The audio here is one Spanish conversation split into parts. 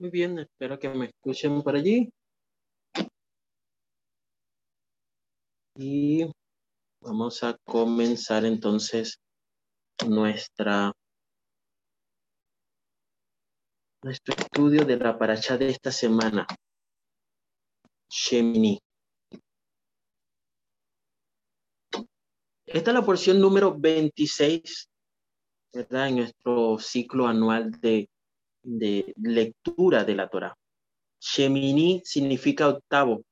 Muy bien, espero que me escuchen por allí. Y vamos a comenzar entonces nuestra nuestro estudio de la paracha de esta semana. Shemini. Esta es la porción número 26, ¿verdad? En nuestro ciclo anual de, de lectura de la Torah. Shemini significa octavo.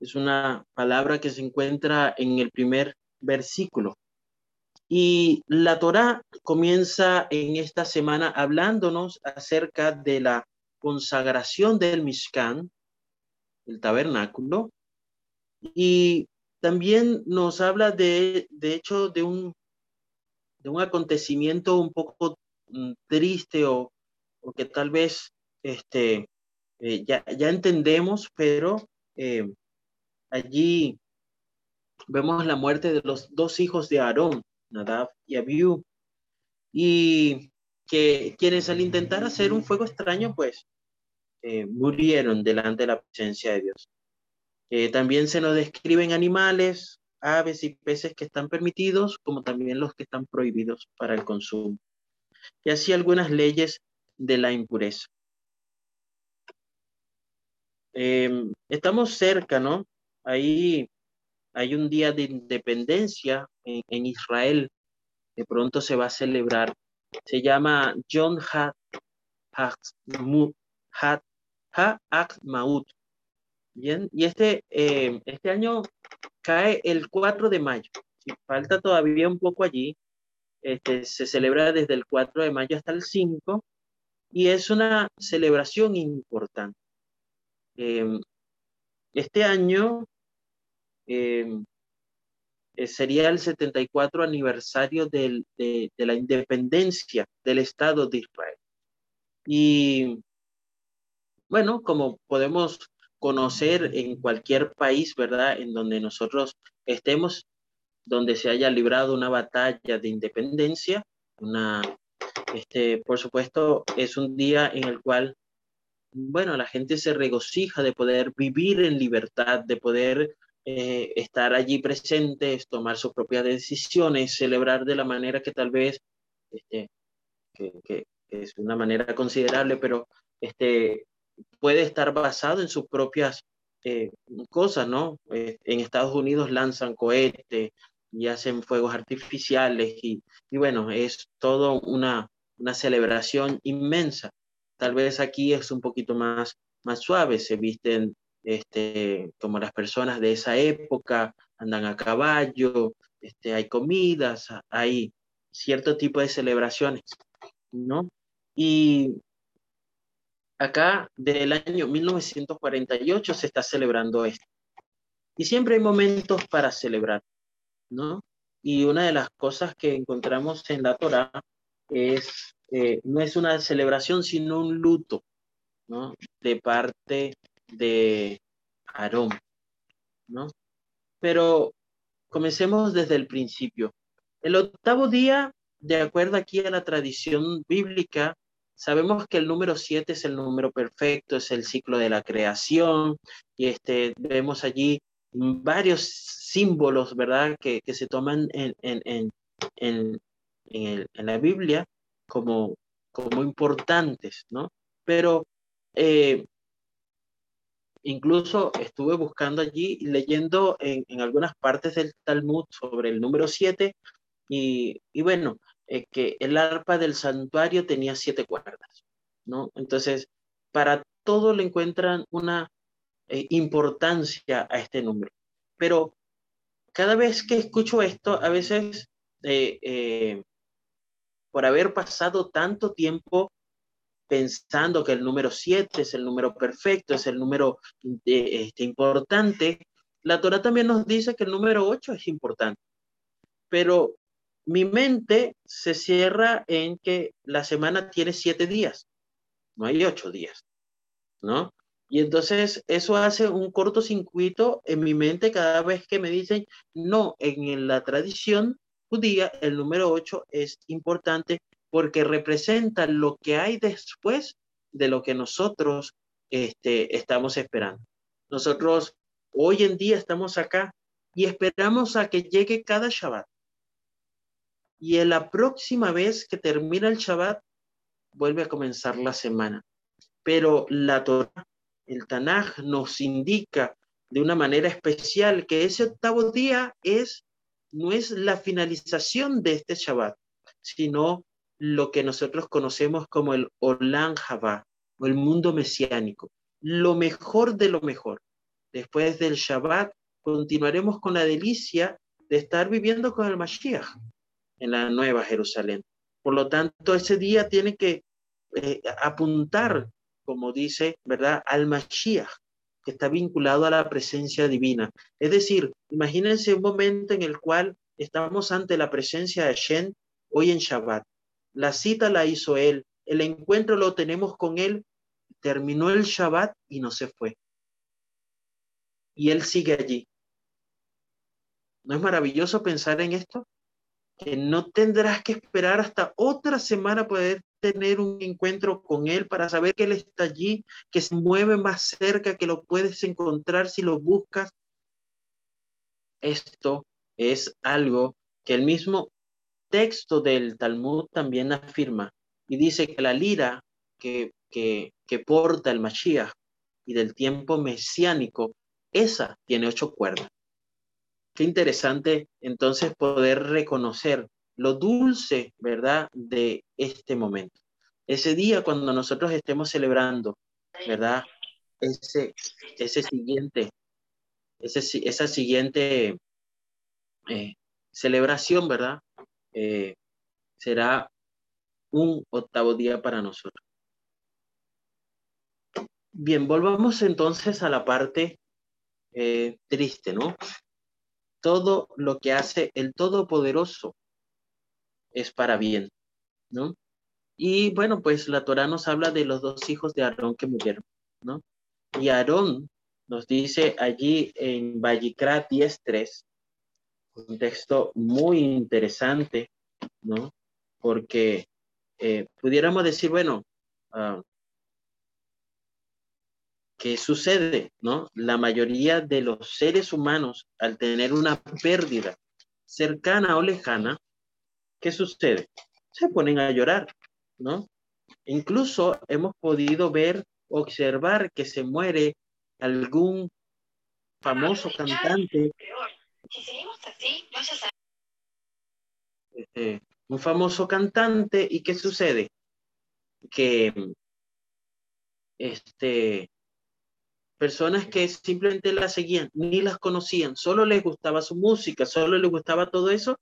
Es una palabra que se encuentra en el primer versículo. Y la Torah comienza en esta semana hablándonos acerca de la consagración del Mishkan, el tabernáculo, y también nos habla de, de hecho, de un, de un acontecimiento un poco mm, triste o, o que tal vez este, eh, ya, ya, entendemos, pero eh, allí vemos la muerte de los dos hijos de Aarón, Nadab y Abiú, y que quienes al intentar hacer un fuego extraño, pues eh, murieron delante de la presencia de Dios. Eh, también se nos describen animales, aves y peces que están permitidos, como también los que están prohibidos para el consumo. Y así algunas leyes de la impureza. Eh, estamos cerca, ¿no? Ahí hay un día de independencia en, Israel que pronto se va a celebrar. Se llama John Ha Maut. Bien, y este, eh, este año cae el 4 de mayo. falta todavía un poco allí. Este, se celebra desde el 4 de mayo hasta el 5 y es una celebración importante. Eh, este año eh, eh, sería el 74 aniversario de, la independencia del Estado de Israel. Y bueno, como podemos conocer en cualquier país, ¿verdad? En donde nosotros estemos, donde se haya librado una batalla de independencia, una, este, por supuesto, es un día en el cual, bueno, la gente se regocija de poder vivir en libertad, de poder eh, estar allí presentes, tomar sus propias decisiones, celebrar de la manera que tal vez, este, que, es una manera considerable, pero este, puede estar basado en sus propias eh, cosas, ¿no? Eh, en Estados Unidos lanzan cohetes y hacen fuegos artificiales y, y bueno, es todo una, una celebración inmensa. Tal vez aquí es un poquito más, más suave, se visten este, como las personas de esa época andan a caballo, este, hay comidas, hay cierto tipo de celebraciones, ¿no? Y acá, desde el año 1948, se está celebrando esto. Y siempre hay momentos para celebrar, ¿no? Y una de las cosas que encontramos en la Torah es, eh, no es una celebración, sino un luto, ¿no? De parte de Aarón, ¿no? Pero comencemos desde el principio. El octavo día, de acuerdo aquí a la tradición bíblica, sabemos que el número siete es el número perfecto, es el ciclo de la creación, y este, vemos allí varios símbolos, ¿verdad?, que, se toman en, en, en, en, la Biblia como, como importantes, ¿no? Pero eh, Incluso estuve buscando allí, leyendo en, algunas partes del Talmud sobre el número 7 y, bueno, eh, que el arpa del santuario tenía siete cuerdas, ¿no? Entonces, para todo le encuentran una eh, importancia a este número. Pero cada vez que escucho esto, a veces, eh, por haber pasado tanto tiempo pensando que el número 7 es el número perfecto, es el número este, importante, la Torah también nos dice que el número 8 es importante. Pero mi mente se cierra en que la semana tiene siete días, no hay ocho días, ¿no? Y entonces eso hace un cortocircuito en mi mente cada vez que me dicen, no, en la tradición judía el número 8 es importante porque representa lo que hay después de lo que nosotros este, estamos esperando. Nosotros hoy en día estamos acá y esperamos a que llegue cada Shabbat. Y en la próxima vez que termina el Shabbat, vuelve a comenzar la semana. Pero la Torah, el Tanaj, nos indica de una manera especial que ese octavo día es, no es la finalización de este Shabbat, sino lo que nosotros conocemos como el Olam Jabá, o el mundo mesiánico, lo mejor de lo mejor. Después del Shabbat continuaremos con la delicia de estar viviendo con el Mashiach en la Nueva Jerusalén. Por lo tanto, ese día tiene que eh, apuntar, como dice, ¿verdad?, al Mashiach, que está vinculado a la presencia divina. Es decir, imagínense un momento en el cual estamos ante la presencia de Shen hoy en Shabbat. La cita la hizo él, el encuentro lo tenemos con él, terminó el Shabbat y no se fue. Y él sigue allí. ¿No es maravilloso pensar en esto? No tendrás que esperar hasta otra semana poder tener un encuentro con Él para saber que Él está allí, que se mueve más cerca, que lo puedes encontrar si lo buscas. Esto es algo que el mismo texto del Talmud también afirma y dice que la lira que, que, que porta el Mashiach y del tiempo mesiánico, esa tiene ocho cuerdas. Qué interesante entonces poder reconocer lo dulce, ¿verdad?, de este momento. Ese día cuando nosotros estemos celebrando, ¿verdad? Ese, ese siguiente, ese, esa siguiente eh, celebración, ¿verdad? Eh, será un octavo día para nosotros. Bien, volvamos entonces a la parte eh, triste, ¿no? Todo lo que hace el Todopoderoso es para bien, ¿no? Y bueno, pues la Torah nos habla de los dos hijos de Aarón que murieron, ¿no? Y Aarón nos dice allí en Vallicrat 10.3, un texto muy interesante, ¿no? Porque eh, pudiéramos decir, bueno, uh, ¿qué sucede? ¿No? La mayoría de los seres humanos, al tener una pérdida cercana o lejana, ¿qué sucede? Se ponen a llorar, ¿no? Incluso hemos podido ver, observar que se muere algún famoso cantante. Este, un famoso cantante, ¿y qué sucede? Que este, personas que simplemente la seguían, ni las conocían, solo les gustaba su música, solo les gustaba todo eso,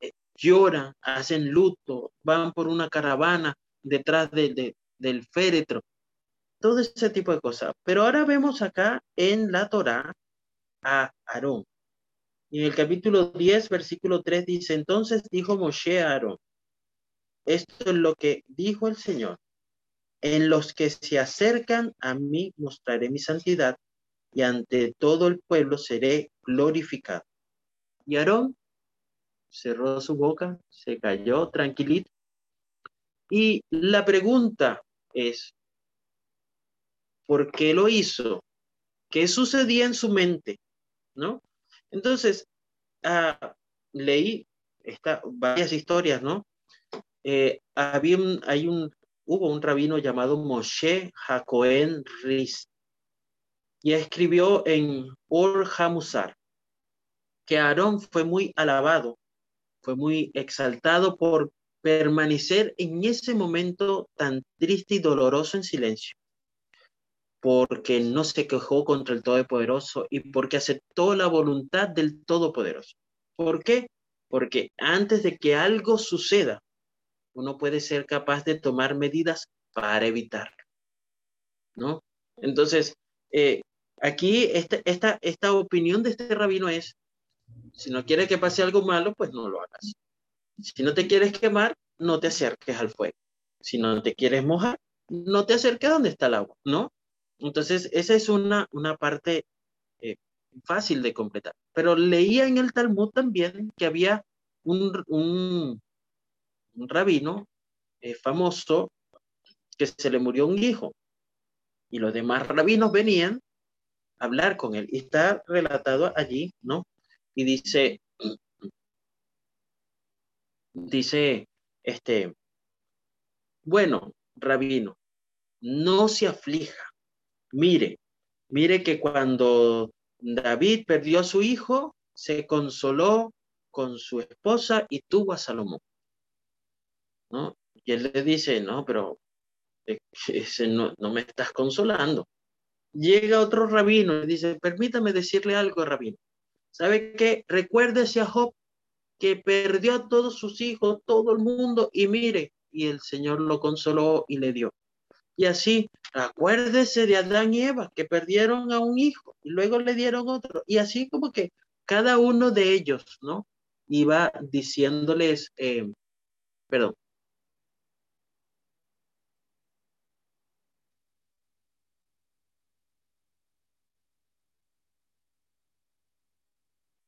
eh, lloran, hacen luto, van por una caravana detrás de, del féretro, todo ese tipo de cosas. Pero ahora vemos acá en la Torá a Aarón. En el capítulo 10, versículo 3 dice, entonces dijo Moshe a Aarón, esto es lo que dijo el Señor en los que se acercan a mí mostraré mi santidad y ante todo el pueblo seré glorificado. Y Aarón cerró su boca, se cayó tranquilito. Y la pregunta es, ¿por qué lo hizo? ¿Qué sucedía en su mente? ¿No? Entonces, ah, leí esta, varias historias, ¿no? Eh, había hay un hubo un rabino llamado Moshe Hakohen Riz y escribió en Or Hamusar que Aarón fue muy alabado, fue muy exaltado por permanecer en ese momento tan triste y doloroso en silencio, porque no se quejó contra el Todopoderoso y porque aceptó la voluntad del Todopoderoso. ¿Por qué? Porque antes de que algo suceda, uno puede ser capaz de tomar medidas para evitarlo, ¿no? Entonces, eh, aquí esta, esta, esta opinión de este rabino es, si no quieres que pase algo malo, pues no lo hagas. Si no te quieres quemar, no te acerques al fuego. Si no te quieres mojar, no te acerques donde está el agua, ¿no? Entonces, esa es una, una parte eh, fácil de completar. Pero leía en el Talmud también que había un, un rabino eh, famoso que se le murió un hijo. Y los demás rabinos venían a hablar con él. Y está relatado allí, ¿no? Y dice, dice, este, bueno, rabino, no se aflija. Mire, mire que cuando David perdió a su hijo, se consoló con su esposa y tuvo a Salomón. ¿No? Y él le dice, no, pero ese no, no, me estás consolando. Llega otro rabino y dice, permítame decirle algo, rabino. ¿Sabe qué? Recuérdese a Job que perdió a todos sus hijos, todo el mundo, y mire, y el Señor lo consoló y le dio. Y así, acuérdese de Adán y Eva, que perdieron a un hijo y luego le dieron otro. Y así como que cada uno de ellos, ¿no? Iba diciéndoles, eh, perdón.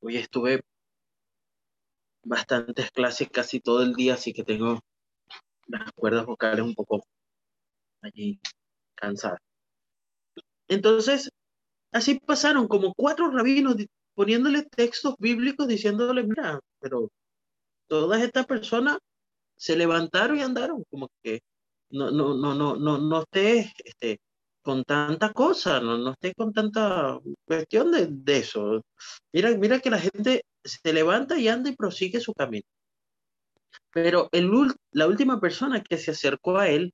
Hoy estuve bastantes clases casi todo el día, así que tengo las cuerdas vocales un poco allí cansadas. Entonces, así pasaron como cuatro rabinos poniéndole textos bíblicos diciéndole, mira, pero todas estas personas se levantaron y andaron, como que no, no, no, no, no, no estés este, con tanta cosa, no, no estés con tanta cuestión de, de eso. Mira, mira que la gente se levanta y anda y prosigue su camino. Pero el, la última persona que se acercó a él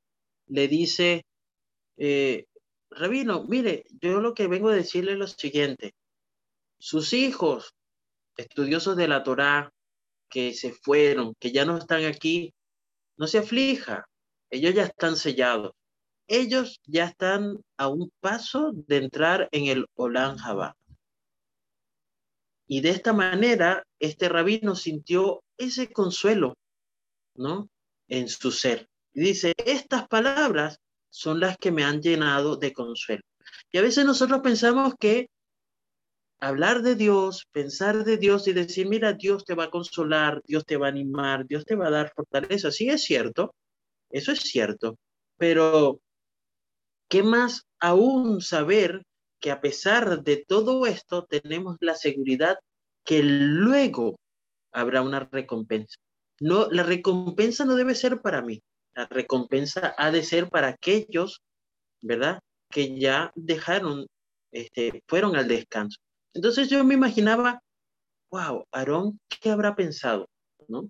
le dice, eh, Rabino, mire, yo lo que vengo a decirle es lo siguiente. Sus hijos, estudiosos de la Torá, que se fueron, que ya no están aquí, no se aflija. Ellos ya están sellados. Ellos ya están a un paso de entrar en el Olan Jabá. Y de esta manera, este rabino sintió ese consuelo, ¿no? En su ser. Y dice, estas palabras son las que me han llenado de consuelo. Y a veces nosotros pensamos que hablar de Dios, pensar de Dios y decir, mira, Dios te va a consolar, Dios te va a animar, Dios te va a dar fortaleza. Sí es cierto, eso es cierto, pero ¿qué más aún saber que a pesar de todo esto tenemos la seguridad que luego habrá una recompensa? No, la recompensa no debe ser para mí, la recompensa ha de ser para aquellos, ¿verdad? Que ya dejaron, este, fueron al descanso. Entonces yo me imaginaba, wow, Aarón, ¿qué habrá pensado, ¿no?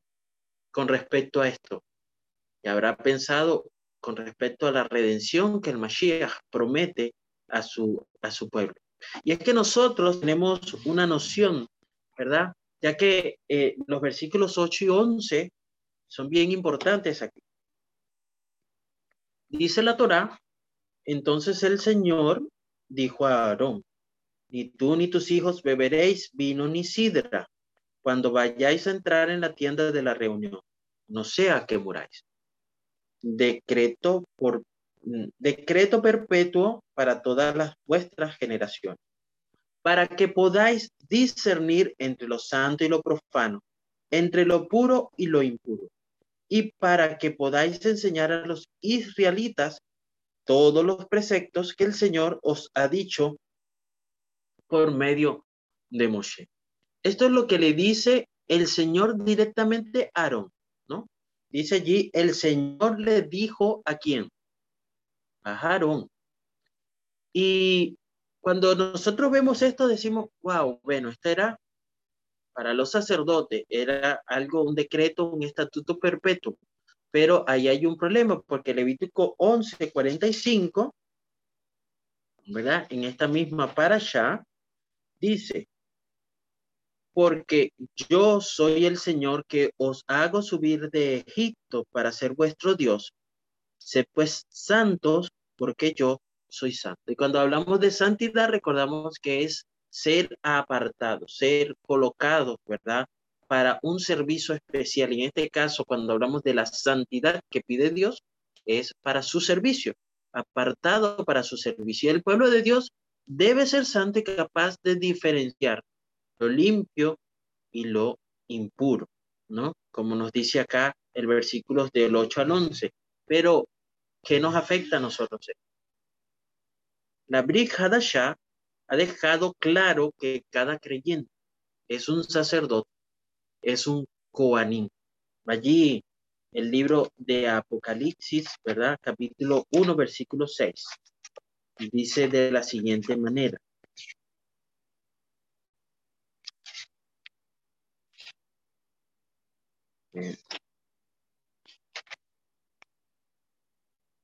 Con respecto a esto. ¿Qué habrá pensado con respecto a la redención que el Mashiach promete a su, a su pueblo? Y es que nosotros tenemos una noción, ¿verdad? Ya que eh, los versículos 8 y 11 son bien importantes aquí. Dice la Torá, entonces el Señor dijo a Aarón, ni tú ni tus hijos beberéis vino ni sidra cuando vayáis a entrar en la tienda de la reunión, no sea que muráis. Decreto por decreto perpetuo para todas las vuestras generaciones, para que podáis discernir entre lo santo y lo profano, entre lo puro y lo impuro, y para que podáis enseñar a los israelitas todos los preceptos que el Señor os ha dicho por medio de Moshe. Esto es lo que le dice el Señor directamente a Aarón. Dice allí, el Señor le dijo a quién? A Aarón. Y cuando nosotros vemos esto decimos, wow, bueno, esto era para los sacerdotes, era algo, un decreto, un estatuto perpetuo. Pero ahí hay un problema, porque Levítico 11:45, ¿verdad? En esta misma para allá, Dice, porque yo soy el Señor que os hago subir de Egipto para ser vuestro Dios. Sé pues santos porque yo soy santo. Y cuando hablamos de santidad, recordamos que es ser apartado, ser colocado, ¿verdad? Para un servicio especial. Y en este caso, cuando hablamos de la santidad que pide Dios, es para su servicio, apartado para su servicio. Y el pueblo de Dios debe ser santo y capaz de diferenciar lo limpio y lo impuro, ¿no? Como nos dice acá el versículo del 8 al 11. Pero ¿qué nos afecta a nosotros? La Brit Hadashah ha dejado claro que cada creyente es un sacerdote, es un Koanim. Allí el libro de Apocalipsis, ¿verdad? Capítulo 1, versículo 6. Dice de la siguiente manera.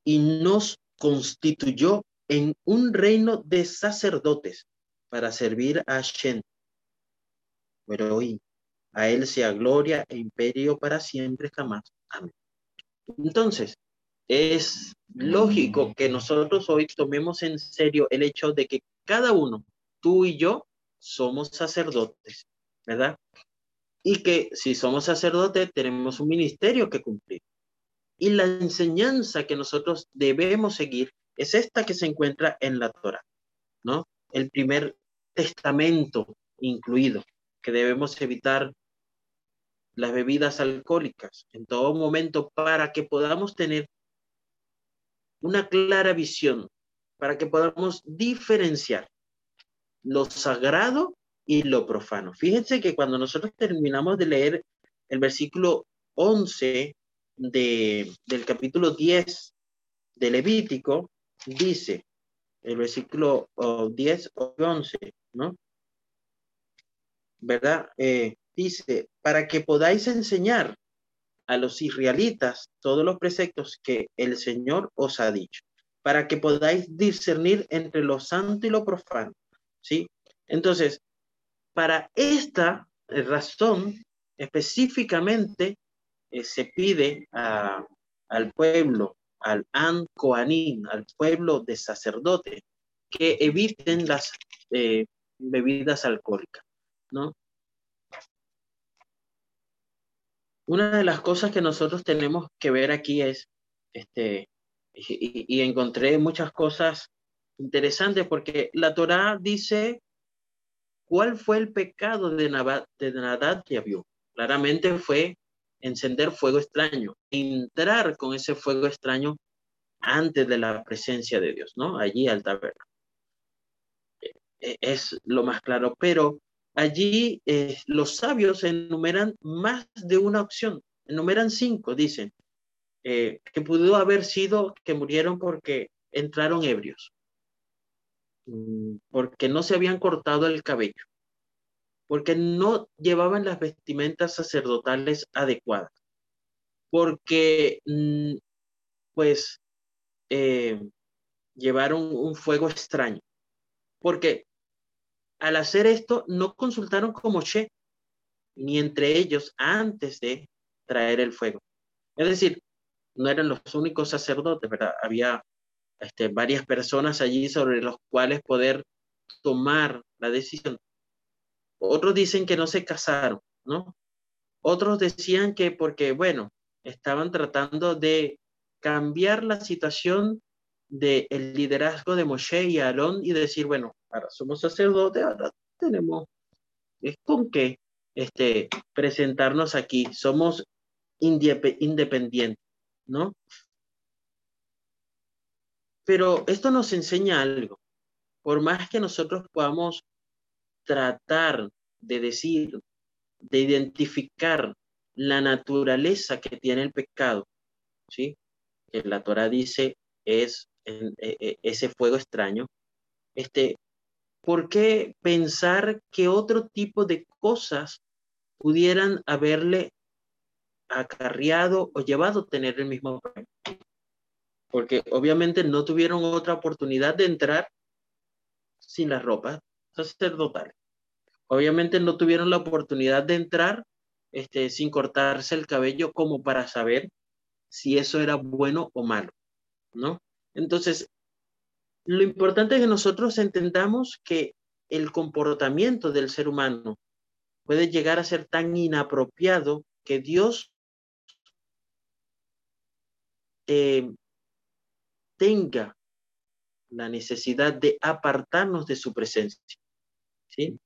Y nos constituyó en un reino de sacerdotes para servir a Shen. Pero hoy a él sea gloria e imperio para siempre jamás. Amén. Entonces, es lógico que nosotros hoy tomemos en serio el hecho de que cada uno, tú y yo, somos sacerdotes, ¿verdad? Y que si somos sacerdotes, tenemos un ministerio que cumplir. Y la enseñanza que nosotros debemos seguir es esta que se encuentra en la Torah, ¿no? El primer testamento incluido, que debemos evitar las bebidas alcohólicas en todo momento para que podamos tener una clara visión, para que podamos diferenciar lo sagrado y lo profano. Fíjense que cuando nosotros terminamos de leer el versículo 11 de, del capítulo 10 de Levítico, dice, el versículo 10 o 11, ¿no? ¿Verdad? Eh, dice, para que podáis enseñar a los israelitas todos los preceptos que el Señor os ha dicho, para que podáis discernir entre lo santo y lo profano, ¿sí? Entonces, para esta razón, específicamente, eh, se pide al pueblo al An al pueblo de sacerdote, que eviten las eh, bebidas alcohólicas, ¿no? Una de las cosas que nosotros tenemos que ver aquí es, este, y, encontré muchas cosas interesantes porque la Torá dice cuál fue el pecado de, Nabat, de Nadad y Abiú. Claramente fue encender fuego extraño, entrar con ese fuego extraño antes de la presencia de Dios, ¿no? Allí al tabernáculo. E, e, es lo más claro, pero allí eh, los sabios enumeran más de una opción, enumeran cinco, dicen, eh, que pudo haber sido que murieron porque entraron ebrios, porque no se habían cortado el cabello, porque no llevaban las vestimentas sacerdotales adecuadas, porque mm, pues eh, llevaron un fuego extraño, porque al hacer esto no consultaron con Moshe, ni entre ellos antes de traer el fuego. Es decir, no eran los únicos sacerdotes, ¿verdad? Había este, varias personas allí sobre los cuales poder tomar la decisión. Otros dicen que no se casaron, ¿no? Otros decían que porque, bueno, estaban tratando de cambiar la situación del liderazgo de Moshe y Aarón y decir, bueno, ahora somos sacerdotes, ahora tenemos es con qué este, presentarnos aquí, somos independientes, ¿no? Pero esto nos enseña algo. Por más que nosotros podamos tratar de decir, de identificar la naturaleza que tiene el pecado, ¿sí? Que la Torah dice es e, e, ese fuego extraño, este, ¿por qué pensar que otro tipo de cosas pudieran haberle acarreado o llevado a tener el mismo problema? Porque obviamente no tuvieron otra oportunidad de entrar sin las ropas sacerdotales. Obviamente no tuvieron la oportunidad de entrar este, sin cortarse el cabello como para saber si eso era bueno o malo, ¿no? Entonces, lo importante es que nosotros entendamos que el comportamiento del ser humano puede llegar a ser tan inapropiado que Dios eh, tenga la necesidad de apartarnos de su presencia. ¿Sí?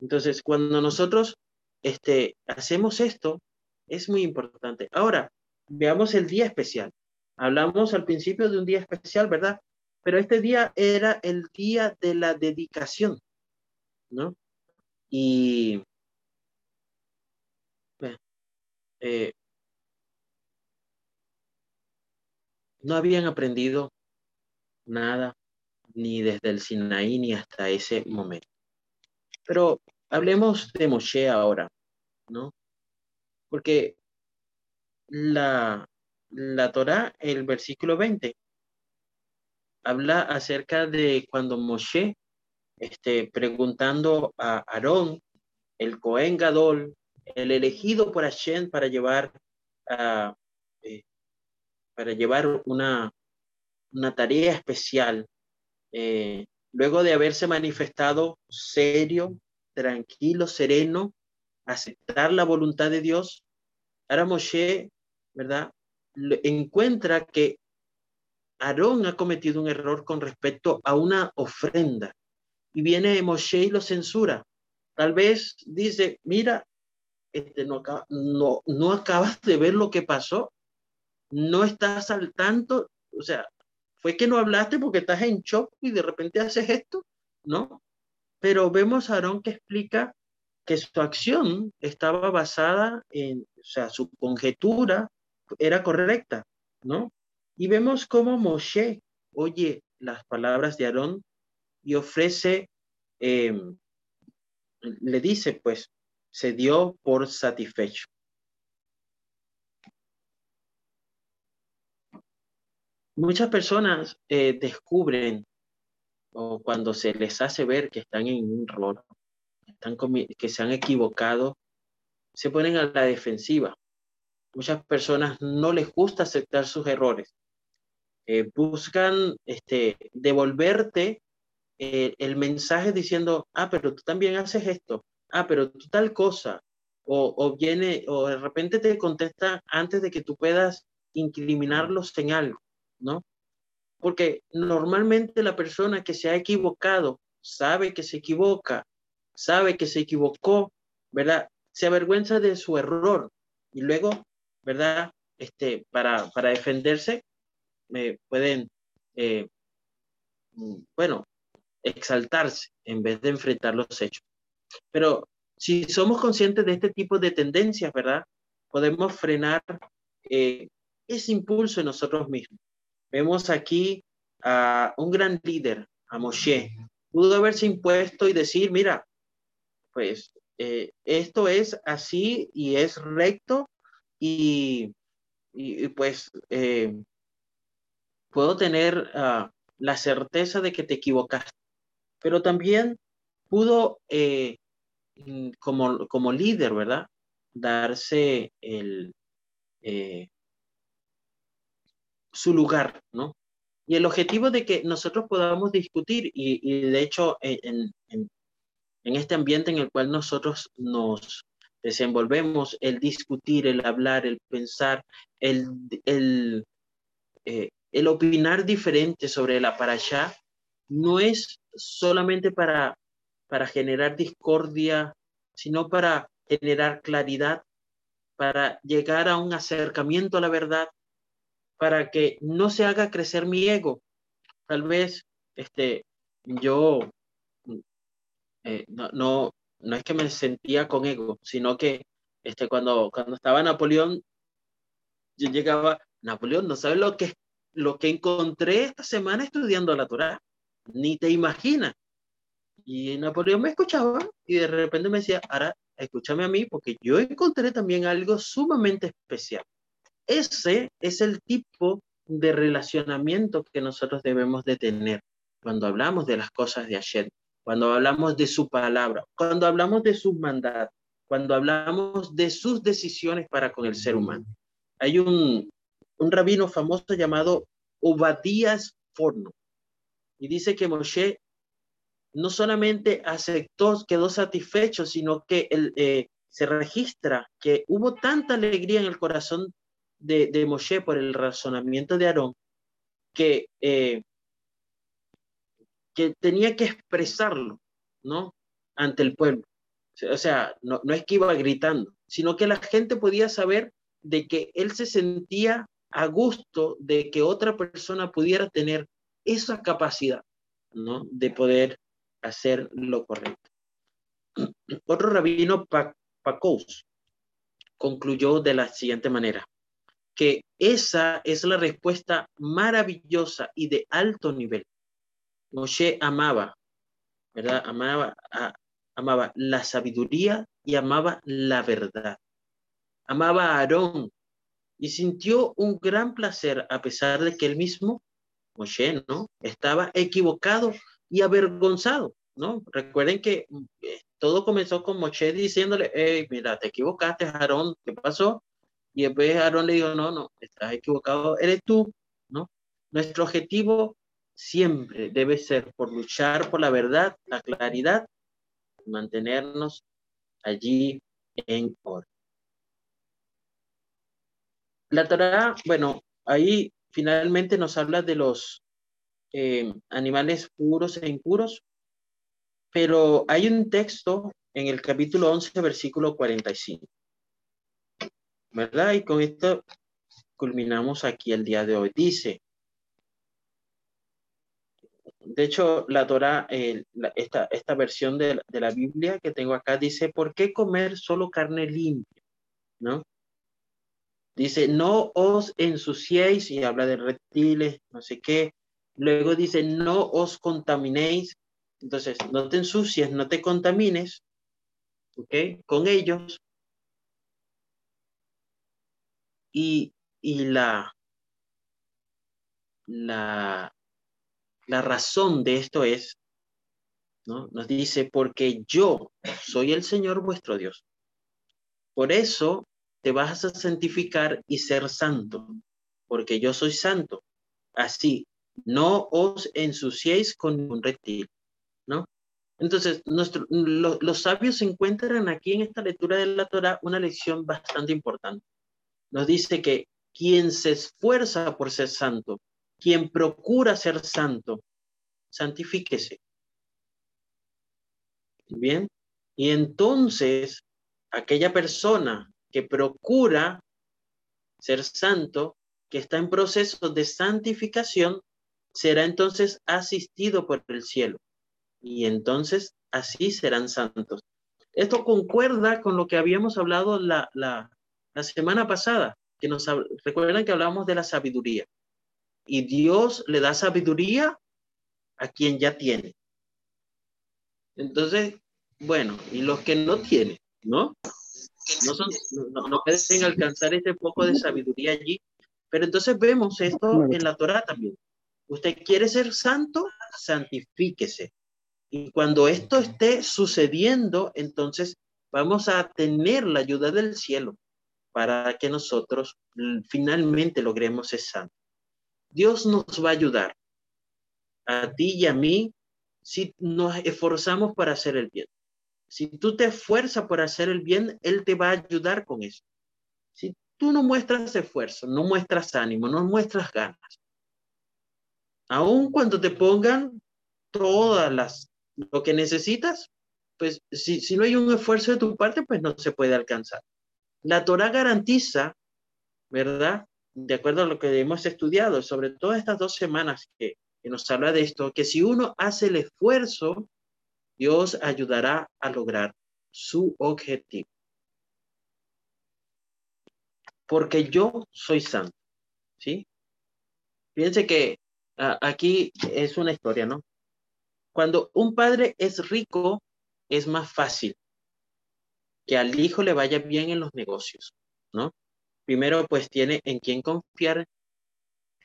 Entonces, cuando nosotros este, hacemos esto, es muy importante. Ahora, veamos el día especial. Hablamos al principio de un día especial, ¿verdad? Pero este día era el día de la dedicación, ¿no? Y eh, no habían aprendido nada ni desde el Sinaí ni hasta ese momento. Pero hablemos de Moshe ahora, ¿no? Porque la, la Torah, el versículo 20, habla acerca de cuando Moshe, este, preguntando a Aarón, el Cohen Gadol, el elegido por Hashem para llevar, uh, para llevar una, una tarea especial, eh, luego de haberse manifestado serio, tranquilo, sereno, aceptar la voluntad de Dios, ahora Moshe, ¿verdad? Encuentra que Aarón ha cometido un error con respecto a una ofrenda y viene Moshe y lo censura. Tal vez dice, mira, este, no, no, no acabas de ver lo que pasó, no estás al tanto, o sea, fue que no hablaste porque estás en shock y de repente haces esto, ¿no? Pero vemos a Aarón que explica que su acción estaba basada en, o sea, su conjetura era correcta, ¿no? Y vemos cómo Moshe oye las palabras de Aarón y ofrece, em, le dice, pues, se dio por satisfecho. Muchas personas eh, descubren o cuando se les hace ver que están en un error, están que se han equivocado, se ponen a la defensiva. Muchas personas no les gusta aceptar sus errores. Eh, buscan este, devolverte eh, el mensaje diciendo, ah, pero tú también haces esto, ah, pero tú tal cosa, o, o viene, o de repente te contesta antes de que tú puedas incriminarlos en algo, ¿no? Porque normalmente la persona que se ha equivocado sabe que se equivoca, sabe que se equivocó, ¿verdad? Se avergüenza de su error y luego, ¿verdad? Este, para, para defenderse, me pueden, eh, bueno, exaltarse en vez de enfrentar los hechos. Pero si somos conscientes de este tipo de tendencias, ¿verdad? Podemos frenar eh, ese impulso en nosotros mismos. Vemos aquí a un gran líder, a Moshe. Pudo haberse impuesto y decir, mira, pues eh, esto es así y es recto y, pues eh, puedo tener ah, la certeza de que te equivocaste. Pero también pudo, eh, como, como líder, ¿verdad? Darse el, su lugar, ¿no? Y el objetivo de que nosotros podamos discutir, y, de hecho en, este ambiente en el cual nosotros nos desenvolvemos, el discutir, el hablar, el pensar, el, el, eh, opinar diferente sobre la allá, no es solamente para, para generar discordia, sino para generar claridad, para llegar a un acercamiento a la verdad, para que no se haga crecer mi ego. Tal vez este, yo eh, no, no, no es que me sentía con ego, sino que este, cuando, cuando estaba Napoleón, yo llegaba, Napoleón, no sabes lo que, lo que encontré esta semana estudiando la Torah, ni te imaginas. Y Napoleón me escuchaba y de repente me decía, ahora escúchame a mí porque yo encontré también algo sumamente especial. Ese es el tipo de relacionamiento que nosotros debemos de tener cuando hablamos de las cosas de Hashem, cuando hablamos de su palabra, cuando hablamos de sus mandatos, cuando hablamos de sus decisiones para con el ser humano. Hay un, rabino famoso llamado Obadías Forno y dice que Moshe no solamente aceptó, quedó satisfecho, sino que eh, se registra que hubo tanta alegría en el corazón de, de Moshe por el razonamiento de Aarón que, eh, que tenía que expresarlo, ¿no? Ante el pueblo. O sea, no, no es que iba gritando, sino que la gente podía saber de que él se sentía a gusto de que otra persona pudiera tener esa capacidad, ¿no? De poder hacer lo correcto. Otro rabino, Pacos, concluyó de la siguiente manera, que esa es la respuesta maravillosa y de alto nivel. Moshe amaba, ¿verdad? Amaba, amaba la sabiduría y amaba la verdad. Amaba a Aarón y sintió un gran placer a pesar de que él mismo, Moshe, ¿no? Estaba equivocado y avergonzado, ¿no? Recuerden que eh, todo comenzó con Moshe diciéndole, hey, mira, te equivocaste, Aarón, ¿qué pasó? Y después Aarón le dijo, no, no, estás equivocado, eres tú, ¿no? Nuestro objetivo siempre debe ser por luchar por la verdad, la claridad, mantenernos allí en orden. La Torah, bueno, ahí finalmente nos habla de los eh, animales puros e impuros, pero hay un texto en el capítulo 11, versículo 45. ¿Verdad? Y con esto culminamos aquí el día de hoy. Dice, de hecho, la Torah, esta, esta versión de, de, la Biblia que tengo acá dice, ¿por qué comer solo carne limpia? ¿No? Dice, no os ensuciéis y habla de reptiles, no sé qué. Luego dice, no os contaminéis. Entonces, no te ensucies, no te contamines, ¿ok? Con ellos. Y, y la, la, la razón de esto es, ¿no? Nos dice, porque yo soy el Señor vuestro Dios. Por eso te vas a santificar y ser santo, porque yo soy santo. Así, no os ensuciéis con un reptil, ¿no? Entonces, nuestro, los sabios encuentran aquí en esta lectura de la Torah una lección bastante importante. Nos dice que quien se esfuerza por ser santo, quien procura ser santo, santifíquese. Bien, y entonces aquella persona que procura ser santo, que está en proceso de santificación, será entonces asistido por el cielo. Y entonces así serán santos. Esto concuerda con lo que habíamos hablado la, la, la semana pasada, que nos recuerdan que hablábamos de la sabiduría. Y Dios le da sabiduría a quien ya tiene. Entonces, bueno, y los que no tienen, ¿no? no, son, no, pueden alcanzar este poco de sabiduría allí. Pero entonces vemos esto en la Torah también. Usted quiere ser santo, santifíquese. Y cuando esto esté sucediendo, entonces vamos a tener la ayuda del cielo para que nosotros finalmente logremos santos. Dios nos va a ayudar a ti y a mí si nos esforzamos para hacer el bien. Si tú te esfuerzas por hacer el bien, Él te va a ayudar con eso. Si tú no muestras esfuerzo, no muestras ánimo, no muestras ganas, aun cuando te pongan todas las, lo que necesitas, pues si, si no hay un esfuerzo de tu parte, pues no se puede alcanzar. La Torah garantiza, ¿verdad? De acuerdo a lo que hemos estudiado, sobre todo estas dos semanas que, nos habla de esto, que si uno hace el esfuerzo, Dios ayudará a lograr su objetivo. Porque yo soy santo, ¿sí? Fíjense que aquí es una historia, ¿no? Cuando un padre es rico, es más fácil que al hijo le vaya bien en los negocios, ¿no? Primero, pues tiene en quién confiar,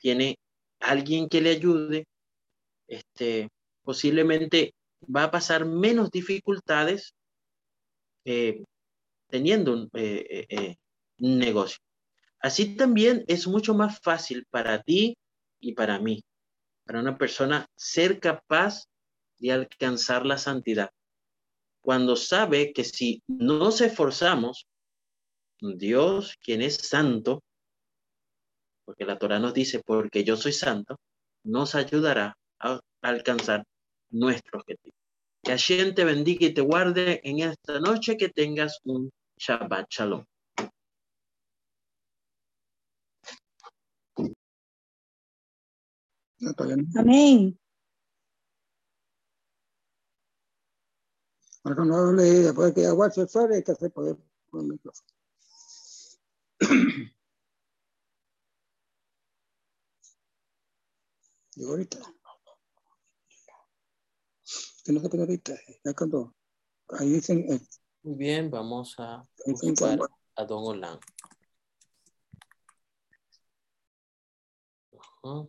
tiene alguien que le ayude, este, posiblemente va a pasar menos dificultades eh, teniendo eh, eh, un negocio. Así también es mucho más fácil para ti y para mí, para una persona ser capaz de alcanzar la santidad cuando sabe que si no nos esforzamos, Dios, quien es santo, porque la Torah nos dice, porque yo soy santo, nos ayudará a alcanzar nuestro objetivo. Que Hashem te bendiga y te guarde en esta noche, que tengas un Shabbat Shalom. Amén. Ahora cuando hable, después que agua se sale, hay que hacer poder por el micrófono. Digo ahorita. Que no se puede ahorita. Ya cuando ahí dicen. eh, Muy bien, vamos a buscar a Don Olan. Ajá.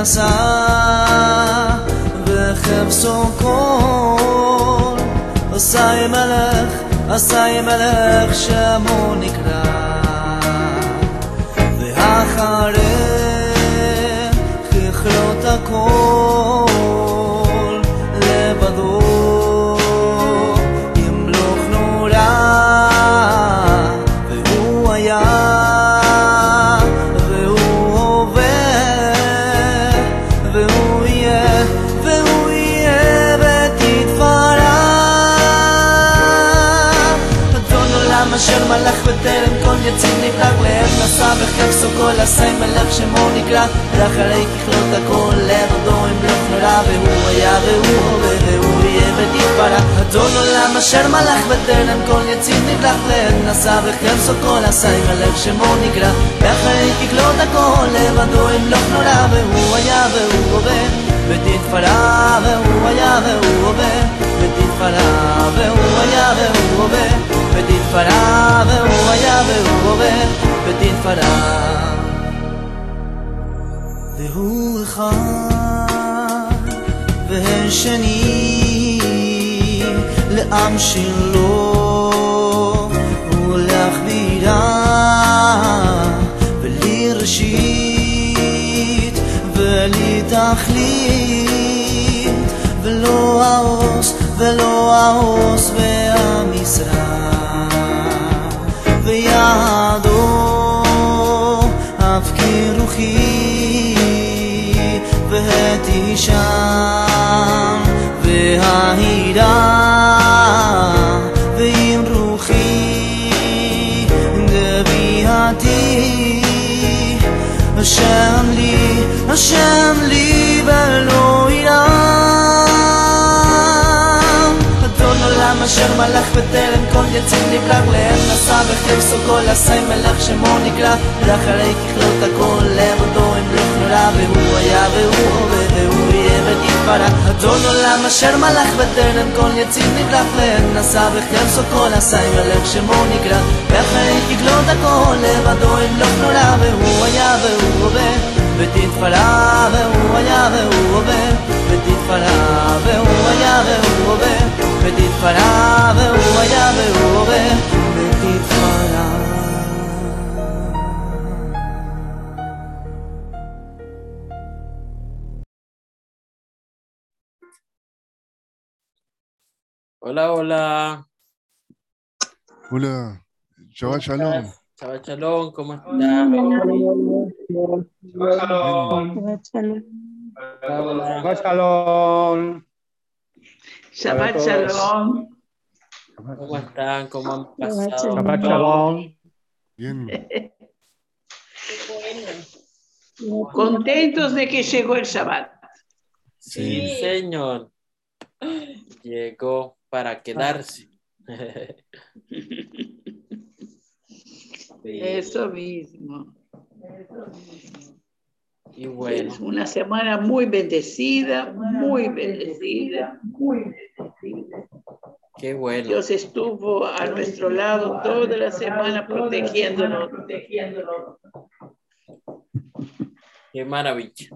נשא וחפשו כל, עשי מלך, עשי מלך שמו נקרא. ואחרי ככלות הכל כל עשי מלך שמו נקרא. ואחרי ככלות הכל לבדו ימלוך נורא והוא היה והוא הווה והוא יהיה ותתפרע אדון עולם אשר מלך בטרם כל יציב נברא לעת נשא וחפשו כל עשי מלך שמו נקרא. ואחרי ככלות הכל לבדו ימלוך נורא והוא היה והוא הווה. ותתפרע והוא היה והוא הווה. ותתפרע והוא היה והוא הווה. ותתפרע והוא היה והוא הווה. ותתפרע והוא אחד והשני לעם שלו ולהכבירה ולי ראשית ולי תכלית ולא העוס ולא העוס והמשרה והתישן וההירה ועם רוחי גביעתי השם לי, השם לי ולא אשר מלך בטרם כל יציב נברא לעת נשא וחפשו כל עשי מלך שמו נקרא ואחרי ככלות הכל לבדו ימלוך נורא והוא היה והוא הווה והוא יהיה ותתפרע אדון עולם אשר מלך בטרם כל יציב נברא לעת נשא וחפשו כל עשי מלך שמו נקרא ואחרי ככלות הכל לבדו ימלוך נורא והוא היה והוא הווה ותתפרע והוא היה והוא הווה ותתפרע והוא היה והוא Hola, hola. Hola. Shabbat Shalom. Shabbat Shalom, ¿cómo estás? Shabbat Shalom. Shabbat Shalom. Shabbat. Shalom. ¿Cómo están? ¿Cómo han Shabbat pasado? Shabbat Shalom. Bien, Contentos de que llegó el Shabbat. Sí, señor. Llegó para quedarse. Sí, Eso mismo. Y bueno, Es una semana muy bendecida, muy bendecida, muy bendecida. qué bueno. Dios estuvo a nuestro lado toda la semana protegiéndonos, protegiéndonos. Qué maravilla.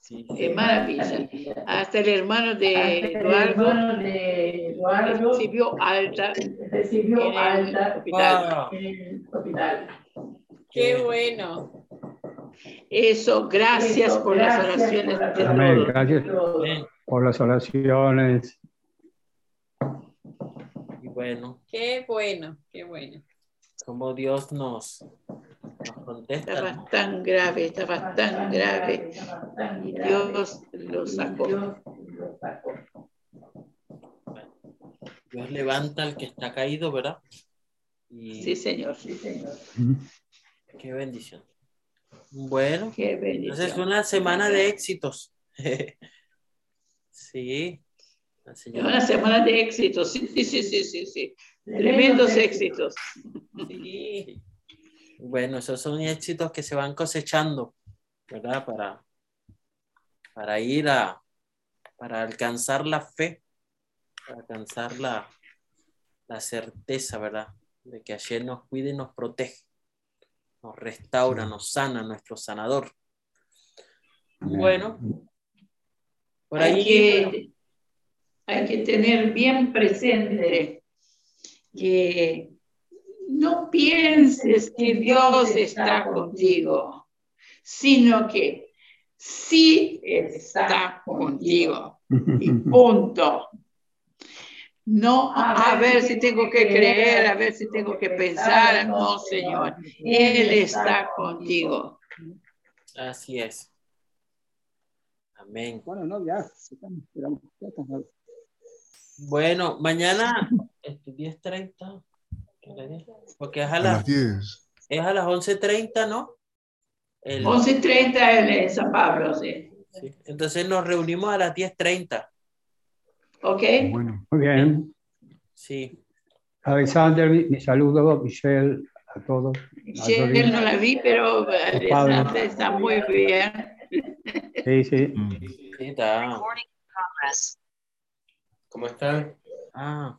Sí, Qué maravilla. Hasta el hermano de Eduardo recibió alta recibió en el alta hospital. Wow. en el hospital. Qué bueno. Eso, gracias por las oraciones por las de Amén. todos. Gracias por las oraciones. Y bueno, Qué bueno. Qué bueno. como Dios nos, nos contesta. Estaba tan grave, estaba tan grave. Y Dios lo sacó. Dios levanta al que está caído, ¿verdad? Y Sí, Señor. qué bendición. Bueno, Qué entonces una semana de éxitos. sí. La señora- Una semana de éxitos. Sí, sí, sí, sí, sí, sí. Tremendos éxitos. Sí. Bueno, esos son éxitos que se van cosechando, ¿verdad? Para, para ir a, para alcanzar la fe, para alcanzar la, la certeza, ¿verdad? De que ayer nos cuide y nos protege, nos restaura, nos sana, nuestro sanador. Bueno, por Hay ahí, que, hay que tener bien presente que no pienses que Dios está contigo, sino que sí está contigo. Y punto. No a ver si tengo que creer, a ver si tengo que pensar. No, Señor. Él está contigo. así es. Amén. Bueno, no, ya. Bueno, mañana este, 10.30. ¿qué le dije? Porque es a, A las, las 10. es a las 11.30, ¿no? El- 11.30 en San Pablo, sí. sí. Entonces nos reunimos a las 10.30. ¿Ok? Bueno, Muy bien. Sí. Alexander, mi, mi saludo, Michelle, a todos. Michelle no la vi, pero Alexander está muy bien. Sí, sí. Sí, está. ¿Cómo están? Ah.